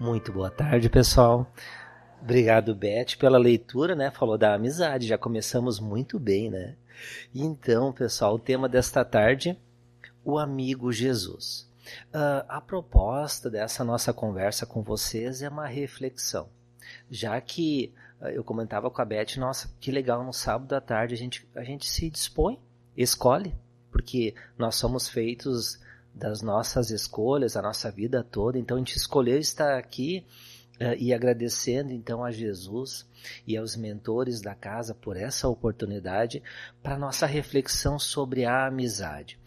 Muito boa tarde, pessoal. Obrigado, Beth, pela leitura, né? Falou da amizade, já começamos muito bem, né? Então, pessoal, o tema desta tarde, o amigo Jesus. Uh, a proposta dessa nossa conversa com vocês é uma reflexão, já que uh, eu comentava com a Beth, nossa, que legal, no sábado à tarde a gente, a gente se dispõe, escolhe, porque nós somos feitos das nossas escolhas, a nossa vida toda. Então a gente escolheu estar aqui uh, e agradecendo então a Jesus e aos mentores da casa por essa oportunidade para nossa reflexão sobre a amizade.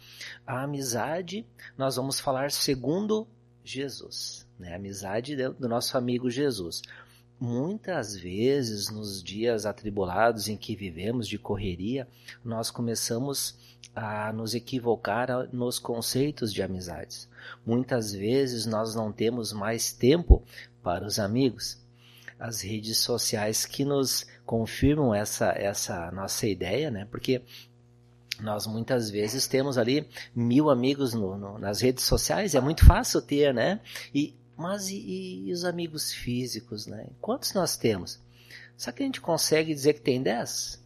A amizade, nós vamos falar segundo Jesus, né? A amizade do nosso amigo Jesus. Muitas vezes, nos dias atribulados em que vivemos de correria, nós começamos a nos equivocar nos conceitos de amizades. Muitas vezes nós não temos mais tempo para os amigos. As redes sociais que nos confirmam essa, essa nossa ideia, né? Porque nós muitas vezes temos ali mil amigos no, no, nas redes sociais, é muito fácil ter, né? E mas e, e, os amigos físicos, né? Quantos nós temos? Será que a gente consegue dizer que tem 10?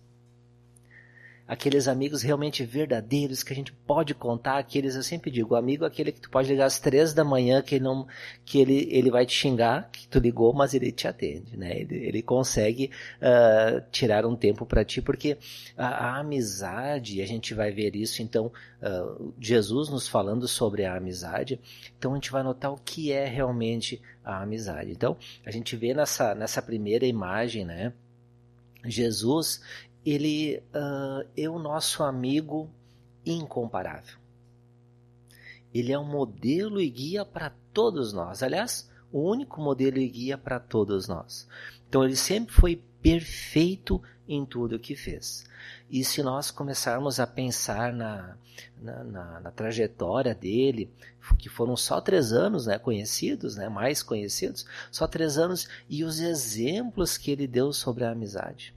Aqueles amigos realmente verdadeiros que a gente pode contar, aqueles eu sempre digo, o amigo é aquele que tu pode ligar às três da manhã que ele não que ele, ele vai te xingar que tu ligou, mas ele te atende, né? Ele, ele consegue uh, tirar um tempo para ti porque a, a, amizade, a gente vai ver isso então uh, Jesus nos falando sobre a amizade, então a gente vai notar o que é realmente a amizade. Então a gente vê nessa nessa primeira imagem, né? Jesus, ele uh, é o nosso amigo incomparável. Ele é um modelo e guia para todos nós. Aliás, o único modelo e guia para todos nós. Então, ele sempre foi perfeito em tudo o que fez. E se nós começarmos a pensar na, na, na, na, trajetória dele, que foram só três anos né, conhecidos, né, mais conhecidos, só três anos, e os exemplos que ele deu sobre a amizade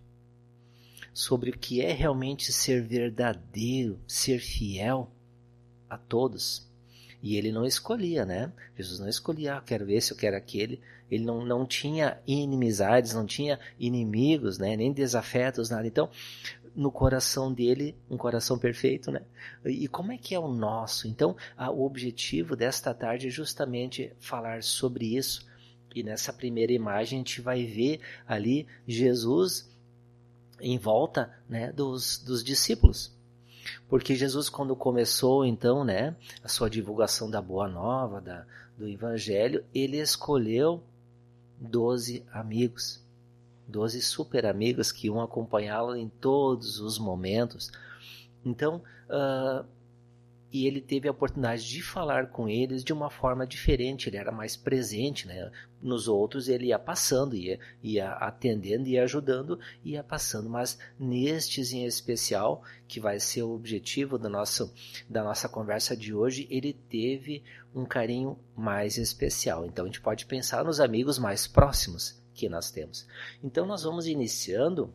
sobre o que é realmente ser verdadeiro, ser fiel a todos. E ele não escolhia, né? Jesus não escolhia, ah, quero esse, eu quero aquele. Ele não, não tinha inimizades, não tinha inimigos, né? Nem desafetos, nada. Então, no coração dele, um coração perfeito, né? E como é que é o nosso? Então, o objetivo desta tarde é justamente falar sobre isso. E nessa primeira imagem a gente vai ver ali Jesus em volta né, dos, dos discípulos. Porque Jesus, quando começou, então, né, a sua divulgação da Boa Nova, da, do Evangelho, ele escolheu doze amigos, doze super amigos que iam acompanhá-lo em todos os momentos. Então, uh, e ele teve a oportunidade de falar com eles de uma forma diferente, ele era mais presente, né? Nos outros ele ia passando, ia, ia atendendo, ia ajudando, ia passando, mas nestes em especial, que vai ser o objetivo do nosso, da nossa conversa de hoje, ele teve um carinho mais especial. Então a gente pode pensar nos amigos mais próximos que nós temos. Então nós vamos iniciando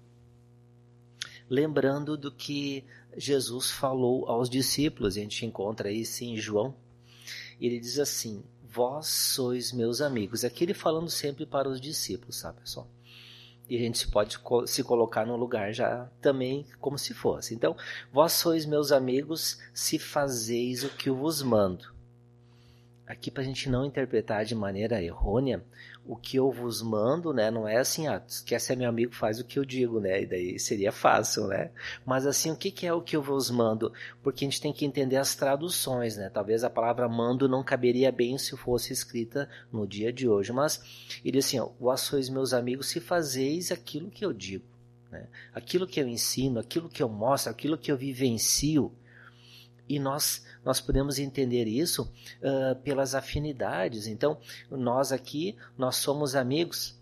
lembrando do que Jesus falou aos discípulos, a gente encontra isso em João. Ele diz assim: Vós sois meus amigos. Aqui ele falando sempre para os discípulos, sabe, pessoal? E a gente pode se colocar no lugar já também como se fosse. Então, vós sois meus amigos se fazeis o que eu vos mando. Aqui para a gente não interpretar de maneira errônea, o que eu vos mando, né? Não é assim, ah, quer ser meu amigo, faz o que eu digo, né? E daí seria fácil, né? Mas assim, o que, que é o que eu vos mando? Porque a gente tem que entender as traduções, né? Talvez a palavra mando não caberia bem se fosse escrita no dia de hoje. Mas ele assim, ó, vós sois meus amigos se fazeis aquilo que eu digo. Né? Aquilo que eu ensino, aquilo que eu mostro, aquilo que eu vivencio. E nós nós podemos entender isso uh, pelas afinidades. Então, nós aqui, nós somos amigos.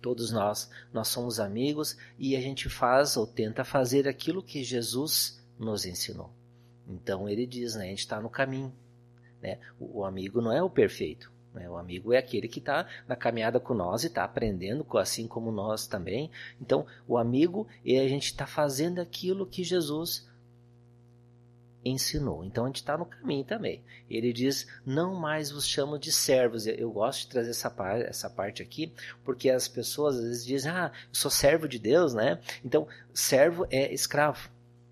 Todos nós, nós somos amigos e a gente faz ou tenta fazer aquilo que Jesus nos ensinou. Então ele diz, né, a gente está no caminho. Né? O, o, amigo não é o perfeito. Né? O amigo é aquele que está na caminhada com nós e está aprendendo, assim como nós também. Então, o amigo é a gente está fazendo aquilo que Jesus ensinou. Então a gente está no caminho também. Ele diz: Não mais vos chamo de servos. Eu gosto de trazer essa, par essa parte aqui, porque as pessoas às vezes dizem: Ah, eu sou servo de Deus, né? Então, servo é escravo.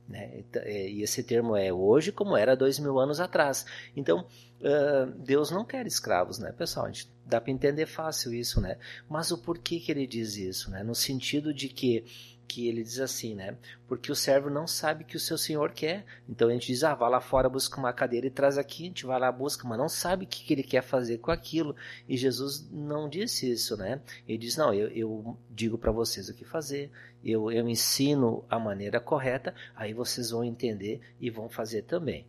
Né? É, e esse termo é hoje como era dois mil anos atrás. Então, uh, Deus não quer escravos, né, pessoal? A gente dá para entender fácil isso, né? Mas o porquê que ele diz isso, né? No sentido de que que ele diz assim, né? Porque o servo não sabe o que o seu senhor quer. Então a gente diz, ah, vá lá fora, busca uma cadeira e traz aqui. A gente vai lá, busca, mas não sabe o que, que ele quer fazer com aquilo. E Jesus não disse isso, né? Ele diz, não, eu, eu digo para vocês o que fazer. Eu, eu ensino a maneira correta. Aí vocês vão entender e vão fazer também.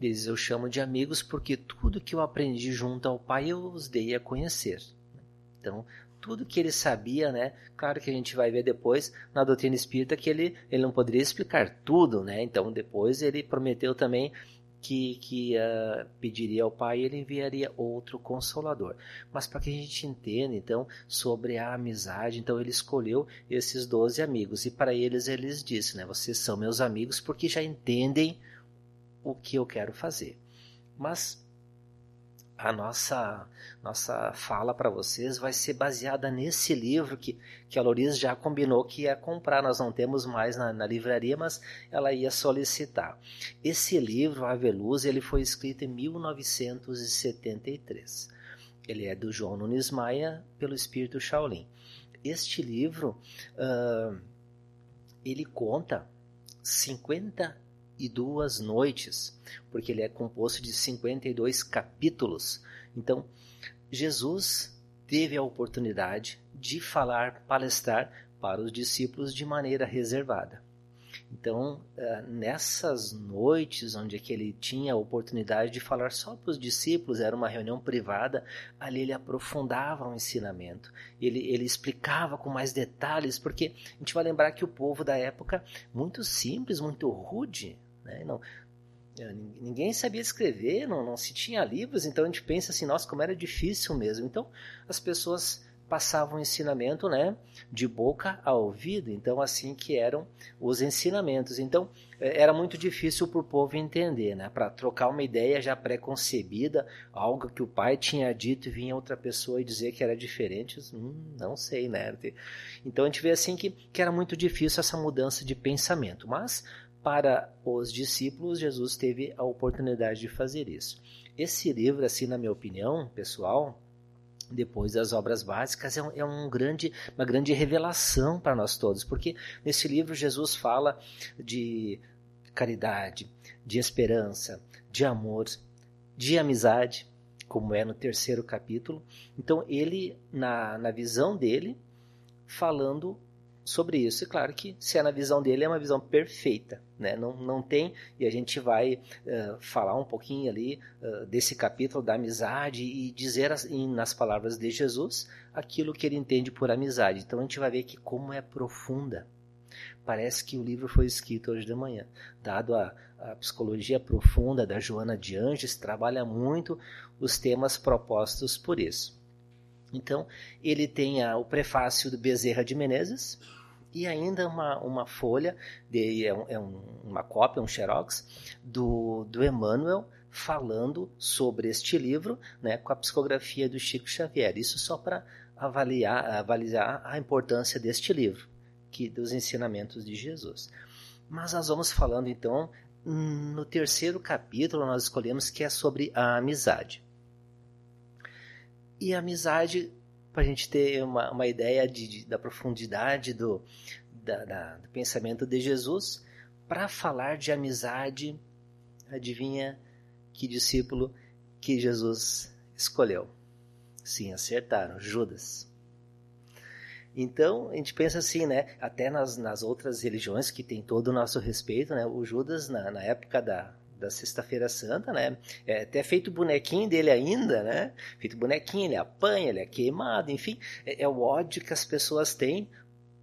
Diz, eu chamo de amigos porque tudo que eu aprendi junto ao Pai eu os dei a conhecer. Então, tudo que ele sabia, né? Claro que a gente vai ver depois na doutrina espírita que ele, ele não poderia explicar tudo, né? Então depois ele prometeu também que, que uh, pediria ao Pai e ele enviaria outro consolador. Mas para que a gente entenda então sobre a amizade, então ele escolheu esses doze amigos e para eles eles disse, né? Vocês são meus amigos porque já entendem o que eu quero fazer. Mas a nossa nossa fala para vocês vai ser baseada nesse livro que, que a Loris já combinou que ia comprar. Nós não temos mais na, na livraria, mas ela ia solicitar. Esse livro, Ave ele foi escrito em 1973. Ele é do João Nunes Maia, pelo Espírito Shaolin. Este livro, uh, ele conta 50 52 noites, porque ele é composto de 52 capítulos. Então, Jesus teve a oportunidade de falar, palestrar para os discípulos de maneira reservada. Então, eh, nessas noites onde é ele tinha a oportunidade de falar só para os discípulos, era uma reunião privada, ali ele aprofundava o ensinamento, ele, ele explicava com mais detalhes, porque a gente vai lembrar que o povo da época, muito simples, muito rude, né? Não, é, ninguém sabia escrever, não, não se tinha livros, então a gente pensa assim, nossa, como era difícil mesmo. Então as pessoas passavam ensinamento, né, de boca a ouvido. Então assim que eram os ensinamentos. Então é, era muito difícil para o povo entender, né, para trocar uma ideia já pré-concebida, algo que o pai tinha dito e vinha outra pessoa e dizer que era diferente, hum, não sei, né. Então a gente vê assim que, que era muito difícil essa mudança de pensamento. Mas para os discípulos, Jesus teve a oportunidade de fazer isso. Esse livro, assim, na minha opinião, pessoal, depois das obras básicas, é, um, é um grande, uma grande revelação para nós todos, porque nesse livro Jesus fala de caridade, de esperança, de amor, de amizade, como é no terceiro capítulo. Então, ele, na, na visão dele, falando sobre isso. E claro que, se é na visão dele, é uma visão perfeita. Né? Não, não tem, e a gente vai uh, falar um pouquinho ali uh, desse capítulo da amizade e dizer as, em, nas palavras de Jesus aquilo que ele entende por amizade. Então a gente vai ver que como é profunda. Parece que o livro foi escrito hoje de manhã. Dado a, a psicologia profunda da Joana de Anjos, trabalha muito os temas propostos por isso. Então, ele tem a, o prefácio do Bezerra de Menezes, e ainda uma, uma folha, de, é, um, é uma cópia, um xerox, do, do Emmanuel falando sobre este livro né, com a psicografia do Chico Xavier. Isso só para avaliar, avaliar a importância deste livro, que dos ensinamentos de Jesus. Mas nós vamos falando então, no terceiro capítulo, nós escolhemos que é sobre a amizade. E a amizade para a gente ter uma, uma ideia de, de, da profundidade do, da, da, do pensamento de Jesus, para falar de amizade, adivinha que discípulo que Jesus escolheu? Sim, acertaram, Judas. Então, a gente pensa assim, né? Até nas, nas outras religiões que tem todo o nosso respeito, né? O Judas, na, na época da, da Sexta-feira Santa, né? É até feito bonequinho dele ainda, né? Feito bonequinho, ele apanha, ele é queimado, enfim, é, é o ódio que as pessoas têm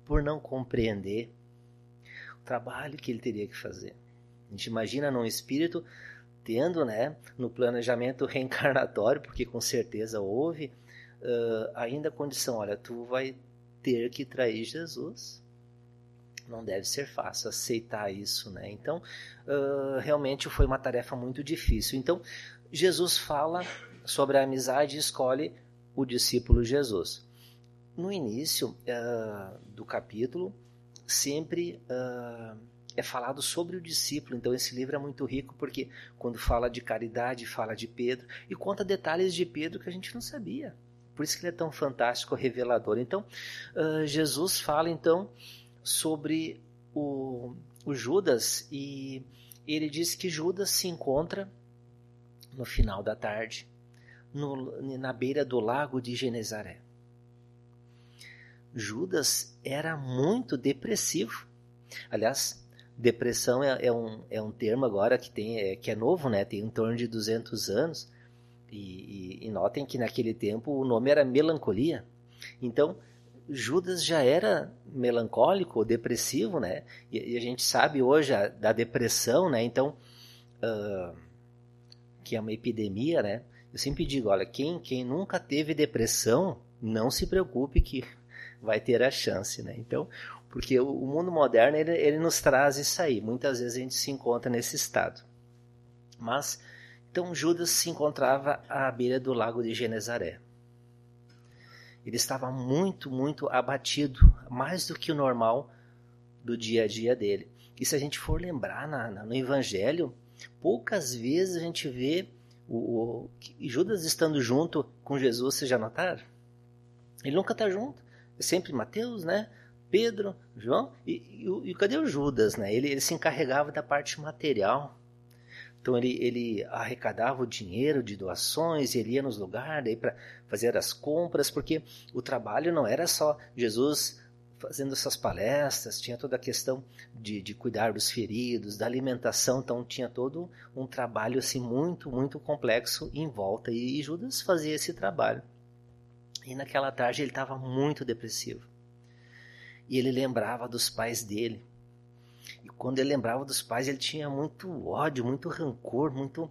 por não compreender o trabalho que ele teria que fazer. A gente imagina num espírito tendo, né, no planejamento reencarnatório, porque com certeza houve, uh, ainda a condição, olha, tu vai ter que trair Jesus não deve ser fácil aceitar isso, né? Então, uh, realmente foi uma tarefa muito difícil. Então, Jesus fala sobre a amizade e escolhe o discípulo Jesus. No início uh, do capítulo, sempre uh, é falado sobre o discípulo. Então, esse livro é muito rico porque, quando fala de caridade, fala de Pedro e conta detalhes de Pedro que a gente não sabia. Por isso que ele é tão fantástico, revelador. Então, Jesus fala então sobre o, o Judas e ele diz que Judas se encontra no final da tarde no, na beira do lago de Genezaré. Judas era muito depressivo. Aliás, depressão é, é, um, é um termo agora que, tem, é, que é novo, né? tem em torno de 200 anos. E, e, e notem que naquele tempo o nome era melancolia. Então, Judas já era melancólico, depressivo, né? E, e a gente sabe hoje a, da depressão, né? Então, uh, que é uma epidemia, né? Eu sempre digo, olha, quem, quem nunca teve depressão, não se preocupe que vai ter a chance, né? Então, porque o, o mundo moderno, ele, ele nos traz isso aí. Muitas vezes a gente se encontra nesse estado. Mas, então Judas se encontrava à beira do lago de Genezaré. Ele estava muito, muito abatido, mais do que o normal do dia a dia dele. E se a gente for lembrar na, na, no Evangelho, poucas vezes a gente vê o, o, Judas estando junto com Jesus, vocês já notaram? Ele nunca está junto. É sempre Mateus, né? Pedro, João e, e, e cadê o Judas, né? Ele, ele se encarregava da parte material então ele, ele arrecadava o dinheiro de doações, ele ia nos lugares para fazer as compras, porque o trabalho não era só Jesus fazendo essas palestras, tinha toda a questão de, de cuidar dos feridos, da alimentação, então tinha todo um trabalho assim muito, muito complexo em volta e, e Judas fazia esse trabalho. E naquela tarde ele estava muito depressivo. E ele lembrava dos pais dele, quando ele lembrava dos pais, ele tinha muito ódio, muito rancor, muito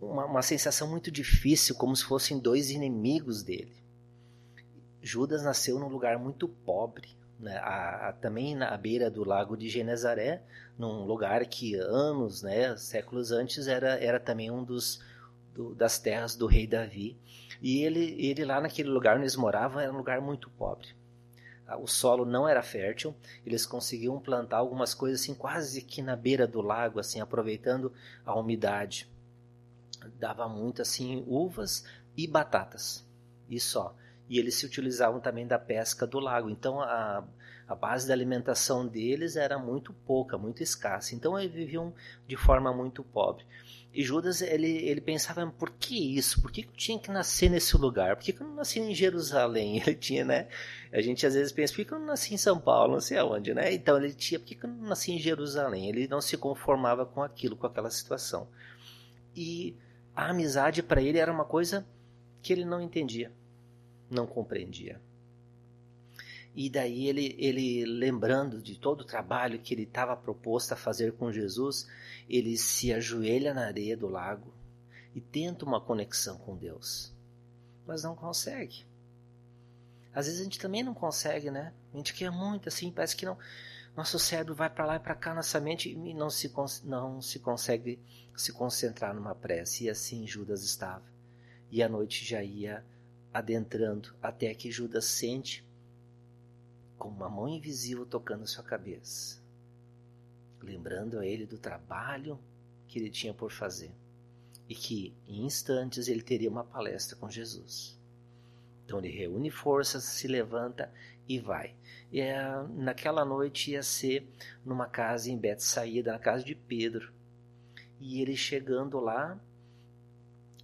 uma, uma sensação muito difícil, como se fossem dois inimigos dele. Judas nasceu num lugar muito pobre, né? a, a, também na beira do lago de Genezaré, num lugar que anos, né, séculos antes, era, era também um dos do, das terras do rei Davi. E ele, ele lá naquele lugar onde eles moravam era um lugar muito pobre o solo não era fértil, eles conseguiam plantar algumas coisas assim quase que na beira do lago, assim aproveitando a umidade. Dava muito assim uvas e batatas, e só. E eles se utilizavam também da pesca do lago. Então a, a base da alimentação deles era muito pouca, muito escassa. Então eles viviam de forma muito pobre. E Judas, ele, ele pensava, por que isso? Por que eu tinha que nascer nesse lugar? Por que eu não nasci em Jerusalém? Ele tinha, né? A gente às vezes pensa, por que eu não nasci em São Paulo? Não sei aonde, né? Então ele tinha, por que eu não nasci em Jerusalém? Ele não se conformava com aquilo, com aquela situação. E a amizade para ele era uma coisa que ele não entendia, não compreendia. E daí ele, ele lembrando de todo o trabalho que ele estava proposto a fazer com Jesus, ele se ajoelha na areia do lago e tenta uma conexão com Deus, mas não consegue. Às vezes a gente também não consegue, né? A gente quer muito assim, parece que não. Nosso cérebro vai para lá e para cá, nossa mente e não se, não se consegue se concentrar numa prece. E assim Judas estava. E a noite já ia adentrando até que Judas sente com uma mão invisível tocando sua cabeça, lembrando a ele do trabalho que ele tinha por fazer e que em instantes ele teria uma palestra com Jesus. Então ele reúne forças, se levanta e vai. E é, naquela noite ia ser numa casa em Betsaída, na casa de Pedro. E ele chegando lá,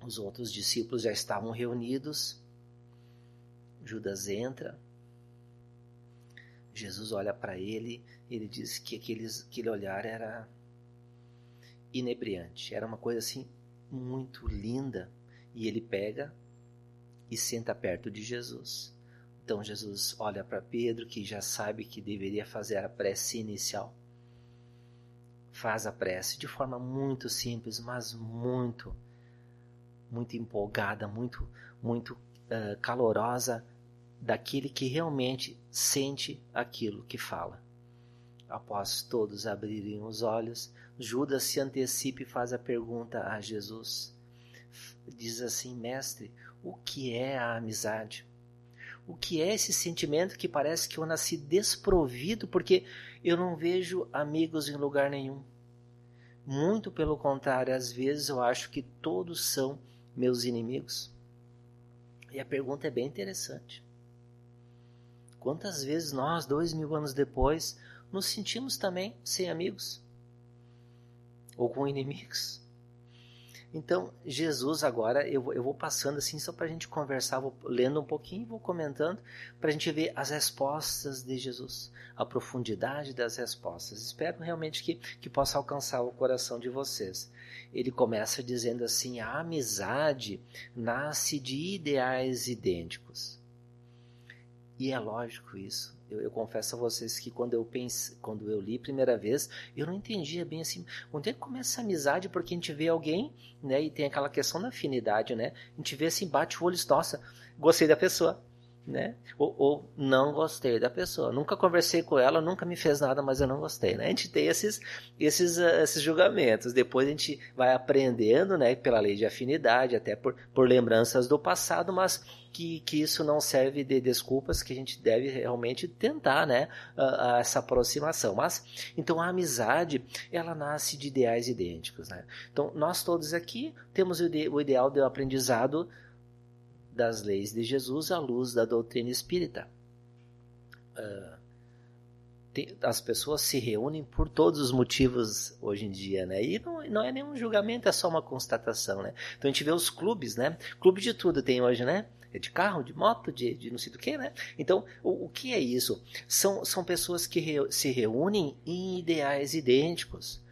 os outros discípulos já estavam reunidos. Judas entra, Jesus olha para ele e ele diz que aqueles, aquele olhar era inebriante, era uma coisa assim muito linda. E ele pega e senta perto de Jesus. Então Jesus olha para Pedro, que já sabe que deveria fazer a prece inicial. Faz a prece de forma muito simples, mas muito, muito empolgada, muito, muito uh, calorosa daquele que realmente sente aquilo que fala. Após todos abrirem os olhos, Judas se antecipa e faz a pergunta a Jesus. Diz assim: Mestre, o que é a amizade? O que é esse sentimento que parece que eu nasci desprovido porque eu não vejo amigos em lugar nenhum? Muito pelo contrário, às vezes eu acho que todos são meus inimigos. E a pergunta é bem interessante. Quantas vezes nós, dois mil anos depois, nos sentimos também sem amigos? Ou com inimigos? Então, Jesus agora, eu, eu vou passando assim só para a gente conversar, vou lendo um pouquinho, vou comentando, para a gente ver as respostas de Jesus, a profundidade das respostas. Espero realmente que, que possa alcançar o coração de vocês. Ele começa dizendo assim: a amizade nasce de ideais idênticos. E é lógico isso. Eu, eu, confesso a vocês que quando eu pense, quando eu li a primeira vez, eu não entendia bem assim, onde é que começa a amizade, porque a gente vê alguém, né, e tem aquela questão da afinidade, né? A gente vê assim, bate o olho, nossa, gostei da pessoa né? Ou, ou, não gostei da pessoa. Nunca conversei com ela, nunca me fez nada, mas eu não gostei, né? A gente tem esses, esses, uh, esses julgamentos. Depois a gente vai aprendendo, né? Pela lei de afinidade, até por, por lembranças do passado, mas que, que isso não serve de desculpas, que a gente deve realmente tentar, né? Uh, essa aproximação. Mas, então a amizade, ela nasce de ideais idênticos, né? Então nós todos aqui temos o, ide o ideal do aprendizado das leis de Jesus à luz da doutrina espírita. Tem, as pessoas se reúnem por todos os motivos hoje em dia, né? E não, não é nenhum julgamento, é só uma constatação, né? Então a gente vê os clubes, né? Clube de tudo tem hoje, né? É de carro, de moto, de, de não sei do que, né? Então, o, o que é isso? São, são pessoas que re, se reúnem em ideais idênticos.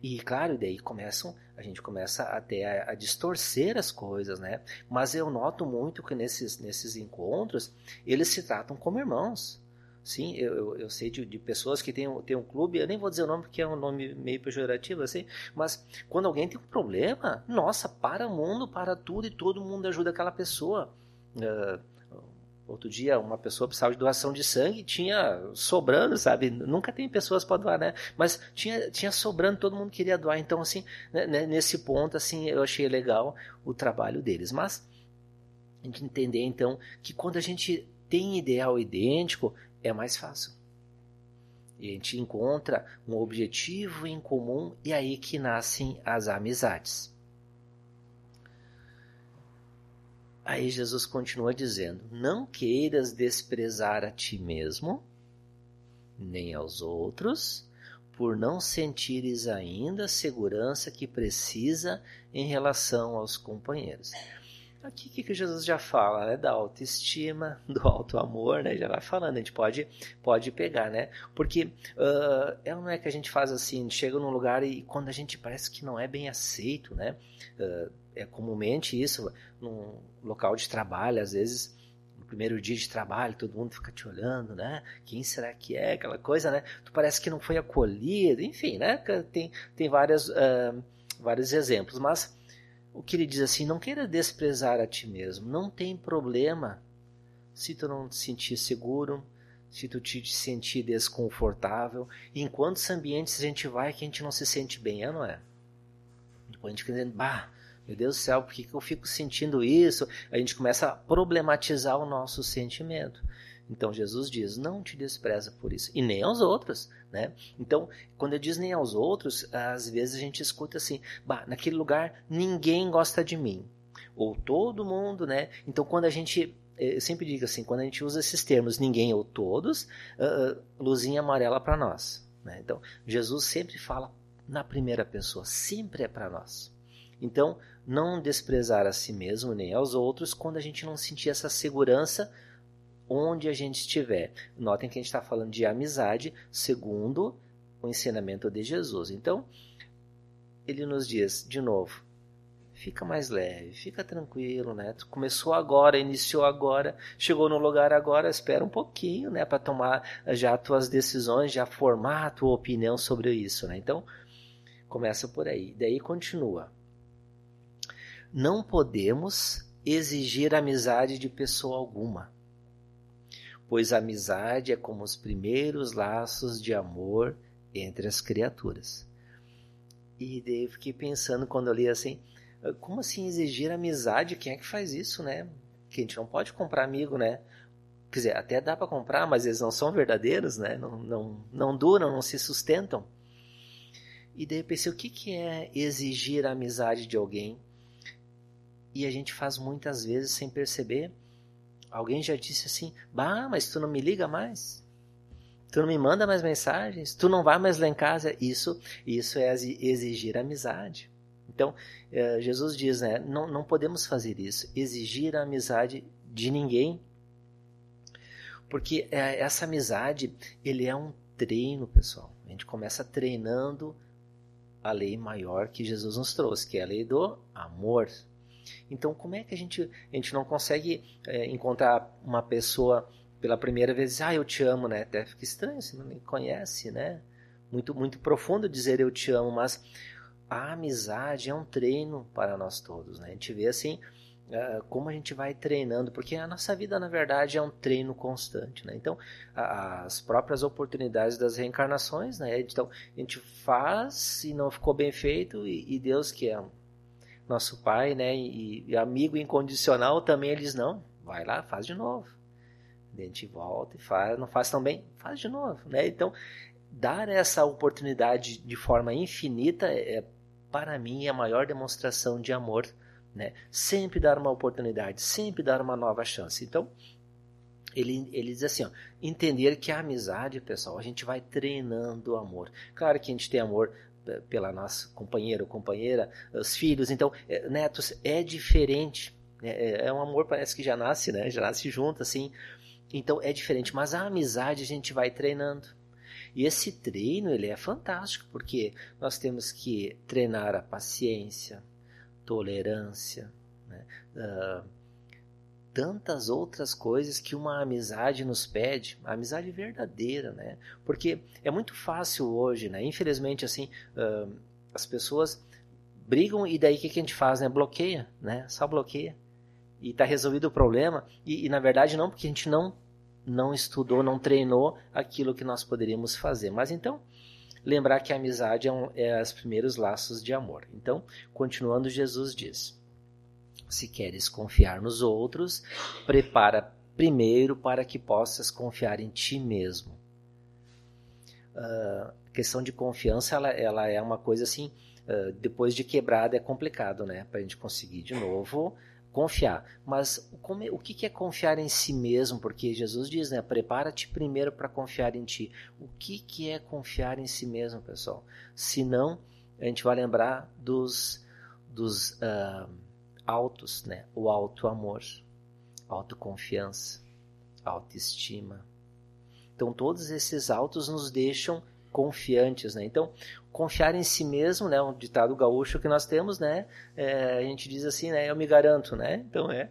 E claro, daí começam, a gente começa até a, a, distorcer as coisas, né? Mas eu noto muito que nesses, nesses encontros eles se tratam como irmãos. Sim, eu, eu, eu sei de, de, pessoas que têm, têm um clube, eu nem vou dizer o nome porque é um nome meio pejorativo, assim, mas quando alguém tem um problema, nossa, para o mundo, para tudo e todo mundo ajuda aquela pessoa. Uh, Outro dia, uma pessoa precisava de doação de sangue, tinha sobrando, sabe? Nunca tem pessoas para doar, né? Mas tinha, tinha sobrando, todo mundo queria doar. Então, assim, né, né, nesse ponto, assim, eu achei legal o trabalho deles. Mas, a gente entender, então, que quando a gente tem ideal idêntico, é mais fácil. E a gente encontra um objetivo em comum e é aí que nascem as amizades. Aí Jesus continua dizendo: Não queiras desprezar a ti mesmo, nem aos outros, por não sentires ainda a segurança que precisa em relação aos companheiros. Aqui o que, que Jesus já fala, né? Da autoestima, do alto amor, né? Já vai falando, a gente pode, pode pegar, né? Porque uh, é não é que a gente faz assim, chega num lugar e quando a gente parece que não é bem aceito, né? Uh, é comumente isso, num local de trabalho, às vezes no primeiro dia de trabalho, todo mundo fica te olhando, né? Quem será que é? Aquela coisa, né? Tu parece que não foi acolhido, enfim, né? Tem, tem várias, uh, vários exemplos, mas o que ele diz assim, não queira desprezar a ti mesmo, não tem problema se tu não te sentir seguro, se tu te sentir desconfortável, em quantos ambientes a gente vai que a gente não se sente bem, é não é? Depois a gente fica dizendo, bah, meu Deus do céu, por que, que eu fico sentindo isso? A gente começa a problematizar o nosso sentimento. Então Jesus diz: não te despreza por isso, e nem aos outros. Né? Então, quando ele diz nem aos outros, às vezes a gente escuta assim: bah, naquele lugar ninguém gosta de mim. Ou todo mundo, né? Então, quando a gente eh, eu sempre digo assim, quando a gente usa esses termos ninguém ou todos, uh, luzinha amarela para nós. Né? Então, Jesus sempre fala na primeira pessoa, sempre é para nós. Então, não desprezar a si mesmo nem aos outros quando a gente não sentir essa segurança onde a gente estiver. Notem que a gente está falando de amizade segundo o ensinamento de Jesus. Então, ele nos diz, de novo, fica mais leve, fica tranquilo, né? Tu começou agora, iniciou agora, chegou no lugar agora, espera um pouquinho, né, para tomar já as tuas decisões, já formar a tua opinião sobre isso, né? Então, começa por aí. Daí continua. Não podemos exigir amizade de pessoa alguma, pois a amizade é como os primeiros laços de amor entre as criaturas. E daí eu fiquei pensando quando eu li assim, como assim exigir amizade? Quem é que faz isso, né? Que a gente não pode comprar amigo, né? Quer dizer, até dá para comprar, mas eles não são verdadeiros, né? Não, não, não duram, não se sustentam. E daí eu pensei, o que, que é exigir a amizade de alguém? E a gente faz muitas vezes sem perceber. Alguém já disse assim, bah, mas tu não me liga mais? Tu não me manda mais mensagens? Tu não vai mais lá em casa? Isso, isso é exigir amizade. Então, eh, Jesus diz, né, não, não podemos fazer isso, exigir a amizade de ninguém porque é, essa amizade, ele é um treino, pessoal. A gente começa treinando a lei maior que Jesus nos trouxe, que é a lei do amor. Então, como é que a gente, a gente não consegue é, encontrar uma pessoa pela primeira vez, ah, eu te amo, né? Até fica estranho, você não me conhece, né? Muito, muito profundo dizer eu te amo, mas a amizade é um treino para nós todos, né? A gente vê assim, uh, como a gente vai treinando, porque a nossa vida, na verdade, é um treino constante. Né? Então, as próprias oportunidades das reencarnações, né? então, a gente faz e não ficou bem feito, e, e Deus, que é nosso Pai né? E, e, amigo incondicional, também ele diz: não, vai lá, faz de novo. A gente volta e faz, não faz tão bem, faz de novo. Né? Então, dar essa oportunidade de forma infinita é, para mim, a maior demonstração de amor né? Sempre dar uma oportunidade, sempre dar uma nova chance. Então, ele, ele diz assim, ó, entender que a amizade, pessoal, a gente vai treinando o amor. Claro que a gente tem amor pela nossa companheira ou companheira, os filhos, então, é, netos, é diferente. Né? É, é um amor, parece que já nasce, né? Já nasce junto, assim. Então, é diferente. Mas a amizade a gente vai treinando. E esse treino, ele é fantástico, porque nós temos que treinar a paciência, tolerância, né? uh, tantas outras coisas que uma amizade nos pede, a amizade verdadeira, né? Porque é muito fácil hoje, né? Infelizmente, assim, uh, as pessoas brigam e daí o que, a gente faz, né? Bloqueia, né? Só bloqueia e está resolvido o problema. E, e, na verdade não, porque a gente não não estudou, não treinou aquilo que nós poderíamos fazer. Mas então lembrar que a amizade é, um, é os primeiros laços de amor. Então, continuando, Jesus diz: Se queres confiar nos outros, prepara primeiro para que possas confiar em ti mesmo. Uh, a questão de confiança ela, ela é uma coisa assim, uh, depois de quebrada é complicado, né? Para a gente conseguir de novo confiar. Mas como, o que é confiar em si mesmo? Porque Jesus diz, né? Prepara-te primeiro para confiar em ti. O que, que é confiar em si mesmo, pessoal? Se não, a gente vai lembrar dos, dos uh, autos, né? O auto amor, autoconfiança, autoestima. Então, todos esses autos nos deixam confiantes, né? Então, confiar em si mesmo, né? Um ditado gaúcho que nós temos, né? É, a gente diz assim, né? Eu me garanto, né? Então, é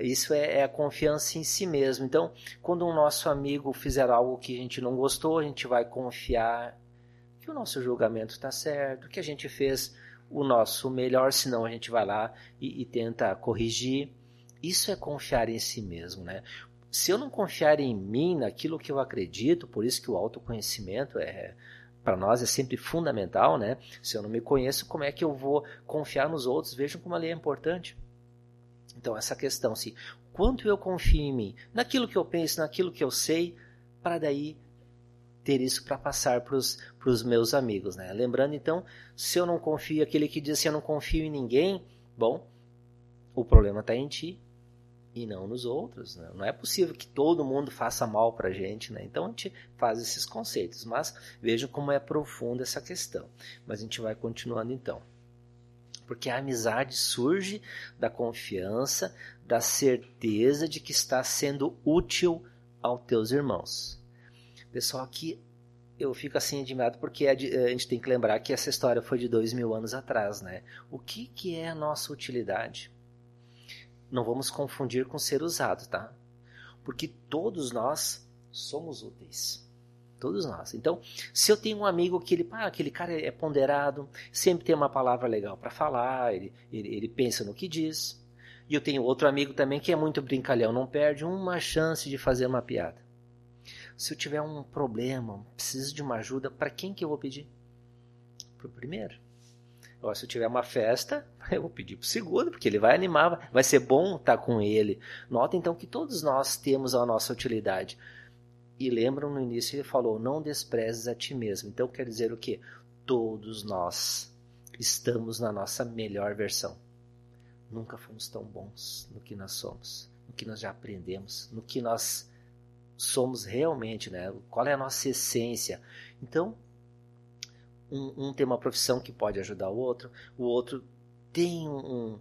isso é, é, a confiança em si mesmo. Então, quando um nosso amigo fizer algo que a gente não gostou, a gente vai confiar que o nosso julgamento está certo, que a gente fez o nosso melhor, senão a gente vai lá e, e tenta corrigir. Isso é confiar em si mesmo, né? se eu não confiar em mim, naquilo que eu acredito, por isso que o autoconhecimento é para nós é sempre fundamental, né? Se eu não me conheço, como é que eu vou confiar nos outros? Vejam como a lei é importante. Então, essa questão, se quanto eu confio em mim, naquilo que eu penso, naquilo que eu sei, para daí ter isso para passar para os meus amigos, né? Lembrando, então, se eu não confio, aquele que diz assim, eu não confio em ninguém, bom, o problema está em ti, e não nos outros. Né? Não é possível que todo mundo faça mal para a gente, né? então a gente faz esses conceitos. Mas vejam como é profunda essa questão. Mas a gente vai continuando então. Porque a amizade surge da confiança, da certeza de que está sendo útil aos teus irmãos. Pessoal, aqui eu fico assim admirado porque a gente tem que lembrar que essa história foi de dois mil anos atrás, né? O que, que é a nossa utilidade? não vamos confundir com ser usado, tá? Porque todos nós somos úteis. Todos nós. Então, se eu tenho um amigo que ele, ah, aquele cara é ponderado, sempre tem uma palavra legal para falar, ele, ele, ele pensa no que diz. E eu tenho outro amigo também que é muito brincalhão, não perde uma chance de fazer uma piada. Se eu tiver um problema, preciso de uma ajuda, para quem que eu vou pedir? Para o primeiro. Ou se eu tiver uma festa, eu vou pedir para o segundo, porque ele vai animar, vai ser bom estar com ele. Nota então que todos nós temos a nossa utilidade. E lembram no início ele falou: não desprezes a ti mesmo. Então quer dizer o que? Todos nós estamos na nossa melhor versão. Nunca fomos tão bons no que nós somos, no que nós já aprendemos, no que nós somos realmente, né? Qual é a nossa essência? Então, um, um tem uma profissão que pode ajudar o outro, o outro tem um,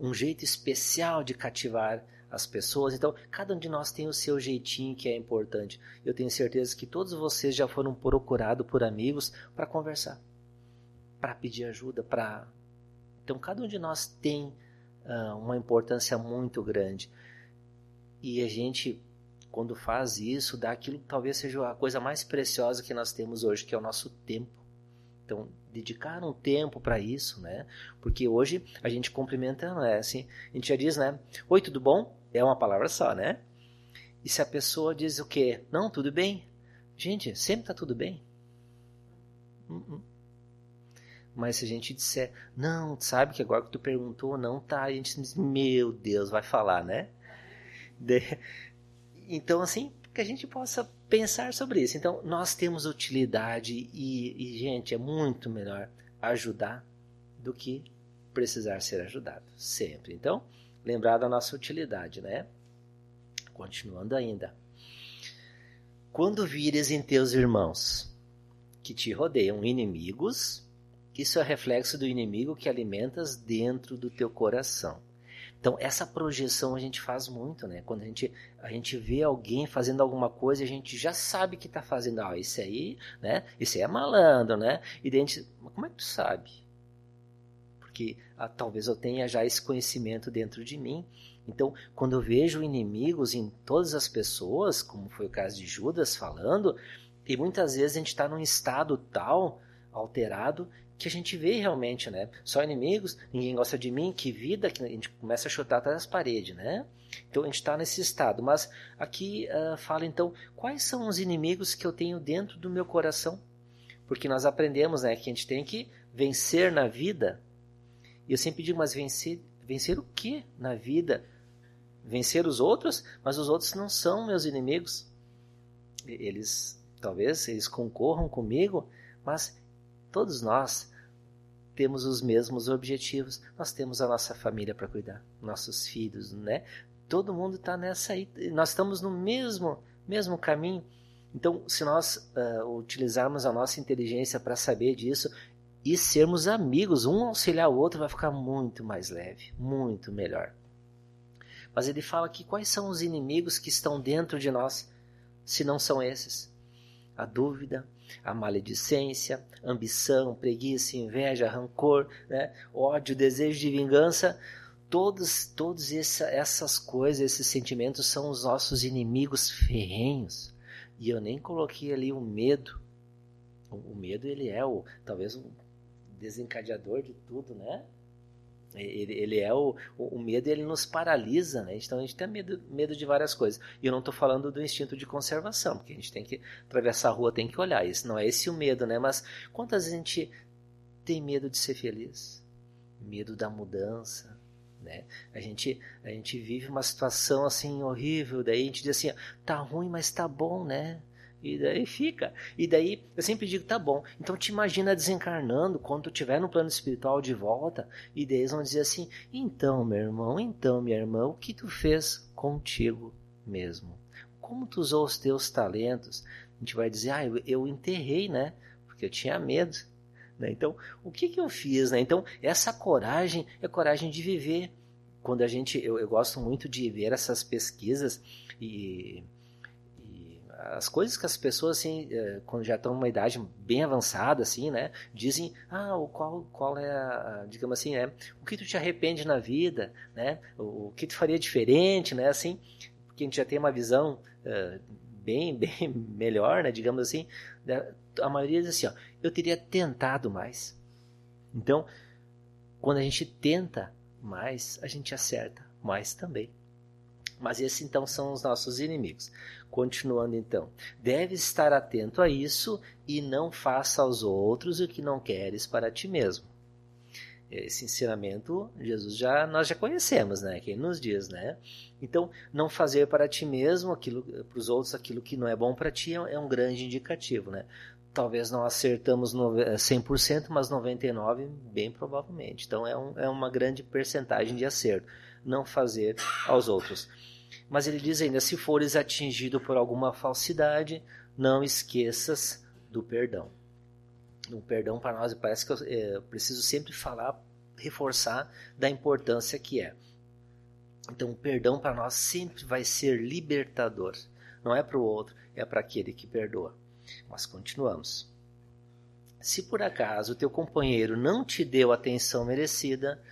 um jeito especial de cativar as pessoas. Então, cada um de nós tem o seu jeitinho que é importante. Eu tenho certeza que todos vocês já foram procurados por amigos para conversar, para pedir ajuda, para. Então, cada um de nós tem uh, uma importância muito grande. E a gente, quando faz isso, dá aquilo que talvez seja a coisa mais preciosa que nós temos hoje, que é o nosso tempo. Então, dedicar um tempo para isso, né? Porque hoje a gente cumprimenta, né? Assim, a gente já diz, né? Oi, tudo bom? É uma palavra só, né? E se a pessoa diz o quê? Não, tudo bem. Gente, sempre tá tudo bem. Uh -uh. Mas se a gente disser, não, sabe que agora que tu perguntou, não tá, a gente diz, meu Deus, vai falar, né? De... Então, assim, que a gente possa pensar sobre isso. Então, nós temos utilidade e, e, gente, é muito melhor ajudar do que precisar ser ajudado, sempre. Então, lembrar da nossa utilidade, né? Continuando ainda. Quando vires em teus irmãos que te rodeiam inimigos, isso é reflexo do inimigo que alimentas dentro do teu coração. Então, essa projeção a gente faz muito, né? Quando a gente, a gente vê alguém fazendo alguma coisa, a gente já sabe que está fazendo. Ah, isso aí, né? Isso aí é malandro, né? E daí a gente, como é que tu sabe? Porque ah, talvez eu tenha já esse conhecimento dentro de mim. Então, quando eu vejo inimigos em todas as pessoas, como foi o caso de Judas falando, e muitas vezes a gente está num estado tal, alterado, que a gente vê realmente, né? Só inimigos, ninguém gosta de mim, que vida, que a gente começa a chutar atrás das paredes, né? Então a gente está nesse estado. Mas aqui uh, fala então quais são os inimigos que eu tenho dentro do meu coração, porque nós aprendemos, né, que a gente tem que vencer na vida. E eu sempre digo, mas vencer, vencer o que na vida? Vencer os outros, mas os outros não são meus inimigos. Eles talvez eles concorram comigo, mas Todos nós temos os mesmos objetivos. Nós temos a nossa família para cuidar, nossos filhos, né? Todo mundo está nessa aí. Nós estamos no mesmo mesmo caminho. Então, se nós uh, utilizarmos a nossa inteligência para saber disso e sermos amigos, um auxiliar o outro, vai ficar muito mais leve, muito melhor. Mas ele fala que quais são os inimigos que estão dentro de nós, se não são esses? A dúvida, a maledicência, ambição, preguiça, inveja, rancor, né? ódio, desejo de vingança, todos, todos essa, essas coisas, esses sentimentos são os nossos inimigos ferrenhos. E eu nem coloquei ali o medo. O, o medo ele é o talvez o desencadeador de tudo, né? Ele, ele é o, o, medo, ele nos paralisa, né? Então a gente tem medo, medo de várias coisas. E eu não estou falando do instinto de conservação, porque a gente tem que atravessar a rua, tem que olhar. Isso não é esse o medo, né? Mas quantas vezes a gente tem medo de ser feliz? Medo da mudança, né? A gente a gente vive uma situação assim horrível, daí a gente diz assim, tá ruim, mas tá bom, né? E daí fica. E daí eu sempre digo, tá bom. Então te imagina desencarnando quando tu estiver no plano espiritual de volta. E daí eles vão dizer assim: então, meu irmão, então, minha irmã, o que tu fez contigo mesmo? Como tu usou os teus talentos? A gente vai dizer, ah, eu, eu enterrei, né? Porque eu tinha medo. Né? Então, o que, que eu fiz? Né? Então, essa coragem é coragem de viver. Quando a gente, eu, eu gosto muito de ver essas pesquisas e as coisas que as pessoas assim é, quando já estão numa idade bem avançada assim né dizem ah o qual qual é digamos assim é o que tu te arrepende na vida né o, o que tu faria diferente né assim porque a gente já tem uma visão uh, bem bem melhor né digamos assim né? a maioria diz assim ó eu teria tentado mais então quando a gente tenta mais a gente acerta mais também Mas esses então são os nossos inimigos. Continuando então, deve estar atento a isso e não faça aos outros o que não queres para ti mesmo. Esse ensinamento Jesus já nós já conhecemos, né? Quem nos diz, né? Então, não fazer para ti mesmo aquilo para os outros aquilo que não é bom para ti é um grande indicativo, né? Talvez não acertamos 100%, mas 99% bem provavelmente. Então é, um, é uma grande percentagem de acerto. Não fazer aos outros. Mas ele diz ainda: se fores atingido por alguma falsidade, não esqueças do perdão. O perdão para nós parece que eu, é, preciso sempre falar, reforçar da importância que é. Então, o perdão para nós sempre vai ser libertador. Não é para o outro, é para aquele que perdoa. Mas continuamos. Se por acaso teu companheiro não te deu a atenção merecida,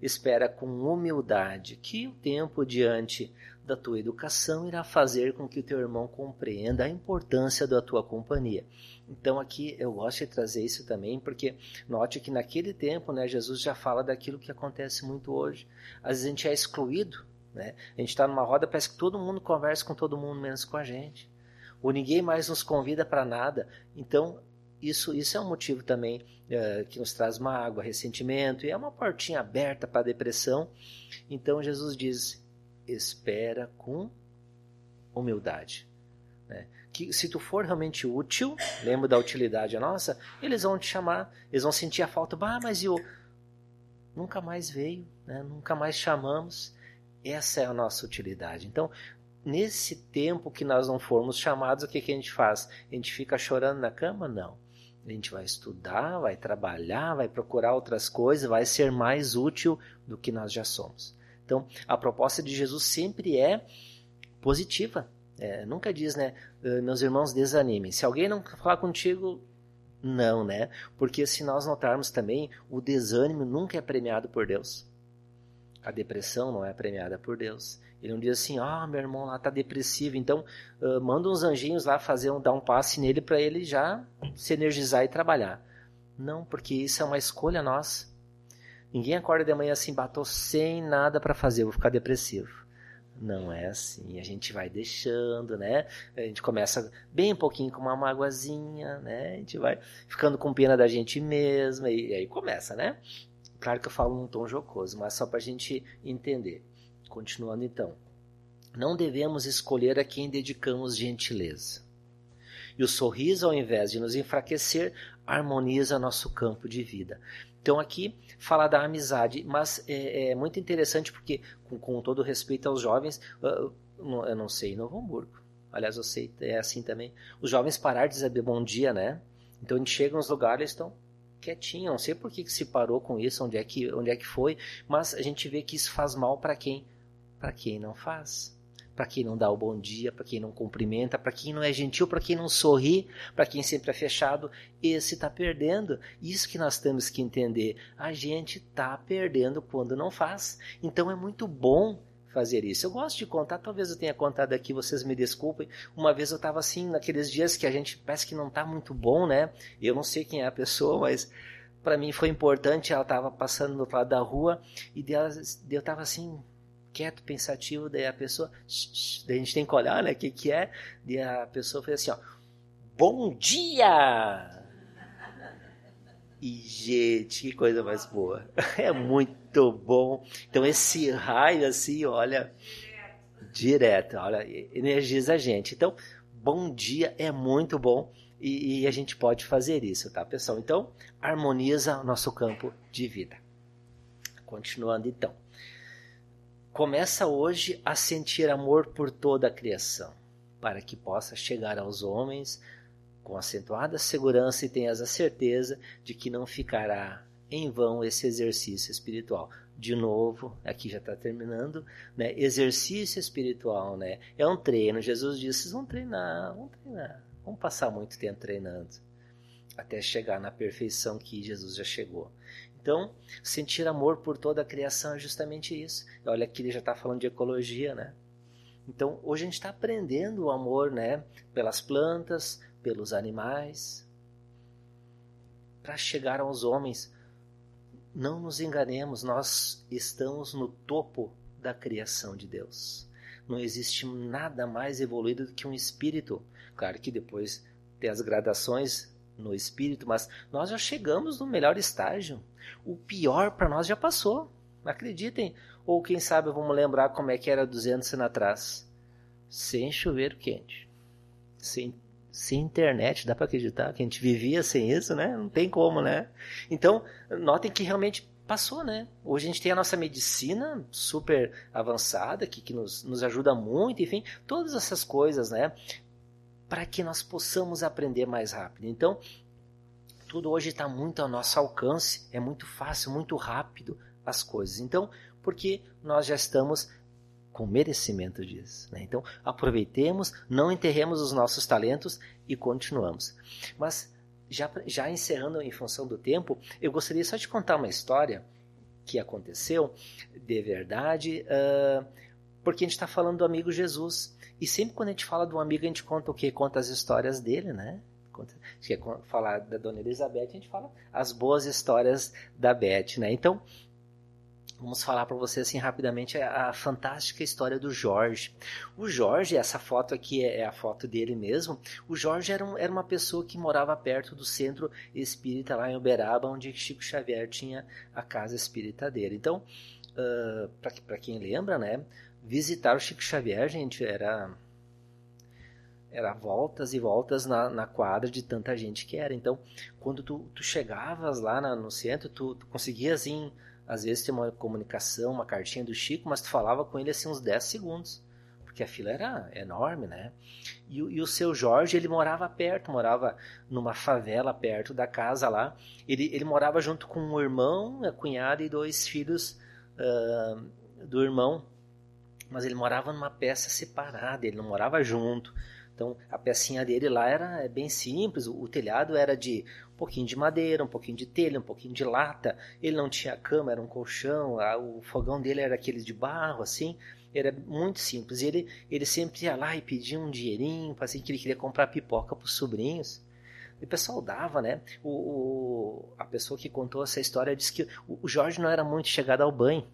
espera com humildade que o tempo diante da tua educação irá fazer com que o teu irmão compreenda a importância da tua companhia. Então aqui eu gosto de trazer isso também, porque note que naquele tempo, né, Jesus já fala daquilo que acontece muito hoje. Às vezes a gente é excluído, né? A gente está numa roda, parece que todo mundo conversa com todo mundo menos com a gente. Ou ninguém mais nos convida para nada. Então isso, isso é um motivo também é, que nos traz mágoa, ressentimento, e é uma portinha aberta para a depressão. Então Jesus diz: espera com humildade. Né? Que se tu for realmente útil, lembra da utilidade nossa, eles vão te chamar, eles vão sentir a falta, bah, mas eu nunca mais veio, né? nunca mais chamamos. Essa é a nossa utilidade. Então, nesse tempo que nós não formos chamados, o que, que a gente faz? A gente fica chorando na cama? Não. A gente vai estudar, vai trabalhar, vai procurar outras coisas, vai ser mais útil do que nós já somos. Então, a proposta de Jesus sempre é positiva. É, nunca diz, né, ah, meus irmãos, desanimem. Se alguém não falar contigo, não, né? Porque se nós notarmos também, o desânimo nunca é premiado por Deus. A depressão não é premiada por Deus. Ele não diz assim, ah, meu irmão lá tá depressivo, então uh, manda uns anjinhos lá fazer um, dar um passe nele para ele já se energizar e trabalhar. Não, porque isso é uma escolha nossa. Ninguém acorda de manhã assim, batou sem nada para fazer, vou ficar depressivo. Não é assim, a gente vai deixando, né? A gente começa bem pouquinho com uma mágoazinha, né? A gente vai ficando com pena da gente mesma e aí começa, né? Claro que eu falo num tom jocoso, mas só para a gente entender. Continuando então. Não devemos escolher a quem dedicamos gentileza. E o sorriso, ao invés de nos enfraquecer, harmoniza nosso campo de vida. Então aqui fala da amizade, mas é, é muito interessante porque, com, com, todo respeito aos jovens, eu não sei em Novo Hamburgo, aliás eu sei, é assim também, os jovens pararam de dizer bom dia, né? Então a gente chega nos lugares, eles estão quietinhos, não sei por que, que se parou com isso, onde é que, onde é que foi, mas a gente vê que isso faz mal para quem? Para quem não faz para quem não dá o bom dia, para quem não cumprimenta, para quem não é gentil, para quem não sorri, para quem sempre é fechado, esse está perdendo. Isso que nós temos que entender. A gente está perdendo quando não faz. Então é muito bom fazer isso. Eu gosto de contar, talvez eu tenha contado aqui, vocês me desculpem. Uma vez eu estava assim, naqueles dias que a gente parece que não está muito bom, né? Eu não sei quem é a pessoa, mas para mim foi importante. Ela estava passando do outro lado da rua e eu estava assim, quieto, pensativo, daí a pessoa, daí a gente tem que olhar, né, o que que é, daí a pessoa fez assim, ó, bom dia! E, gente, que coisa mais boa. É muito bom. Então, esse raio, assim, olha, direto, olha, energiza a gente. Então, bom dia é muito bom e, e a gente pode fazer isso, tá, pessoal? Então, harmoniza o nosso campo de vida. Continuando, então começa hoje a sentir amor por toda a criação, para que possa chegar aos homens com acentuada segurança e tenhas a certeza de que não ficará em vão esse exercício espiritual. De novo, aqui já está terminando, né? Exercício espiritual, né? É um treino. Jesus disse: vocês vão treinar, vão treinar, vão passar muito tempo treinando até chegar na perfeição que Jesus já chegou. Então, sentir amor por toda a criação é justamente isso. Olha aqui ele já está falando de ecologia, né? Então, hoje a gente está aprendendo o amor, né? Pelas plantas, pelos animais, para chegar aos homens. Não nos enganemos, nós estamos no topo da criação de Deus. não existe nada mais evoluído do que um espírito. Claro que depois tem as gradações no espírito, mas nós já chegamos no melhor estágio. O pior para nós já passou. Acreditem. Ou quem sabe vamos lembrar como é que era 200 anos atrás. Sem chuveiro quente. Sem, sem internet. Dá para acreditar que a gente vivia sem isso, né? Não tem como, né? Então, notem que realmente passou, né? Hoje a gente tem a nossa medicina super avançada, que, que nos, nos ajuda muito, enfim, todas essas coisas, né? Para que nós possamos aprender mais rápido. Então, tudo hoje está muito ao nosso alcance, é muito fácil, muito rápido as coisas. Então, porque nós já estamos com merecimento disso. Né? Então, aproveitemos, não enterremos os nossos talentos e continuamos. Mas, já, já encerrando em função do tempo, eu gostaria só de contar uma história que aconteceu de verdade, uh, porque a gente está falando do amigo Jesus. E sempre quando a gente fala do amigo, a gente conta o quê? Conta as histórias dele, né? Conta, gente quer falar da Dona Elizabeth, a gente fala as boas histórias da Beth, né? Então, Vamos falar para você assim rapidamente a, a, fantástica história do Jorge. O Jorge, essa foto aqui é, é, a foto dele mesmo. O Jorge era, um, era uma pessoa que morava perto do centro espírita lá em Uberaba, onde Chico Xavier tinha a casa espírita dele. Então, uh, para quem lembra, né, visitar o Chico Xavier, gente, era era voltas e voltas na, na quadra de tanta gente que era. Então, quando tu, tu chegavas lá na, no centro, tu, tu conseguias assim às vezes tem uma comunicação, uma cartinha do Chico, mas tu falava com ele assim uns 10 segundos, porque a fila era enorme, né? E, e, o seu Jorge, ele morava perto, morava numa favela perto da casa lá. Ele, ele morava junto com um irmão, a cunhada e dois filhos uh, do irmão, mas ele morava numa peça separada, ele não morava junto. Então a pecinha dele lá era é bem simples, o, telhado era de um pouquinho de madeira, um pouquinho de telha, um pouquinho de lata. Ele não tinha cama, era um colchão, o fogão dele era aquele de barro, assim. Era muito simples. Ele, ele sempre ia lá e pedia um dinheirinho, assim, que ele queria comprar pipoca para os sobrinhos. E o pessoal dava, né? O, o, a pessoa que contou essa história disse que o Jorge não era muito chegado ao banho.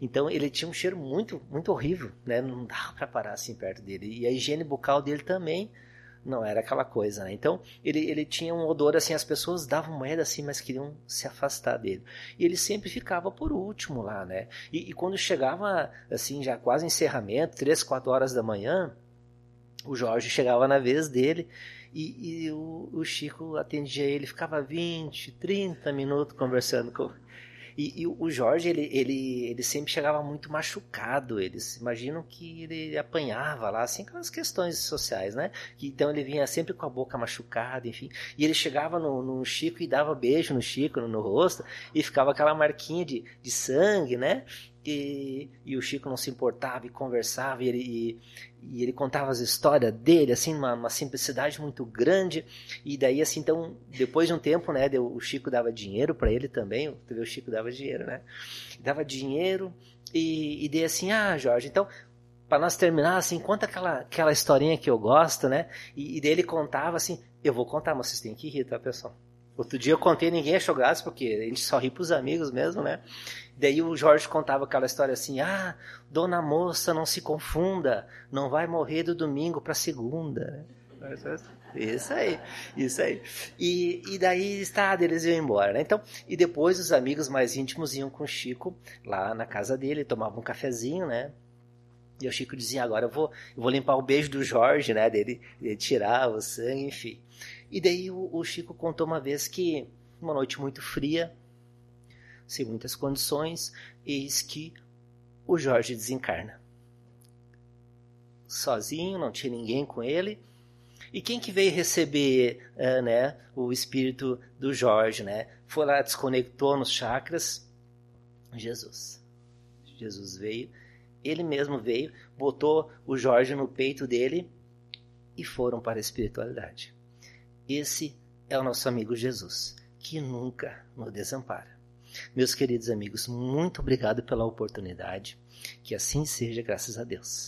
Então ele tinha um cheiro muito, muito horrível, né? Não dava para parar assim perto dele. E a higiene bucal dele também não era aquela coisa, né? Então ele, ele tinha um odor assim, as pessoas davam moeda assim, mas queriam se afastar dele. E ele sempre ficava por último lá, né? E, e quando chegava assim, já quase encerramento, três, quatro horas da manhã, o Jorge chegava na vez dele e, e o, o, Chico atendia ele, ficava 20, 30 minutos conversando com, e, e, o Jorge, ele, ele, ele sempre chegava muito machucado. Eles imaginam que ele apanhava lá, assim, aquelas questões sociais, né? Então ele vinha sempre com a boca machucada, enfim. E ele chegava no, no Chico e dava beijo no Chico, no, no rosto, e ficava aquela marquinha de, de sangue, né? E, e, o Chico não se importava e conversava e ele, e, e ele contava as histórias dele assim uma, uma, simplicidade muito grande. E daí assim então depois de um tempo né deu, o Chico dava dinheiro para ele também tu vê, o Chico dava dinheiro né? Dava dinheiro e, e daí assim ah Jorge então para nós terminar assim conta aquela aquela historinha que eu gosto né? E, e daí ele contava assim eu vou contar mas vocês têm que rir tá pessoal Outro dia eu contei, ninguém achou graça, porque a gente só ri pros amigos mesmo, né? Daí o Jorge contava aquela história assim: ah, dona moça, não se confunda, não vai morrer do domingo para segunda. Isso aí, isso aí. E, e daí está, eles iam embora, né? Então, e depois os amigos mais íntimos iam com o Chico lá na casa dele, tomavam um cafezinho, né? E o Chico dizia: agora eu vou, eu vou limpar o beijo do Jorge, né? Dele, dele tirar o sangue, enfim. E daí o, o Chico contou uma vez que, uma noite muito fria, sem muitas condições, eis que o Jorge desencarna. Sozinho, não tinha ninguém com ele. E quem que veio receber uh, né, o espírito do Jorge? Né? Foi lá, desconectou nos chakras. Jesus. Jesus veio, ele mesmo veio, botou o Jorge no peito dele e foram para a espiritualidade. Esse é o nosso amigo Jesus, que nunca nos desampara. Meus queridos amigos, muito obrigado pela oportunidade. Que assim seja, graças a Deus.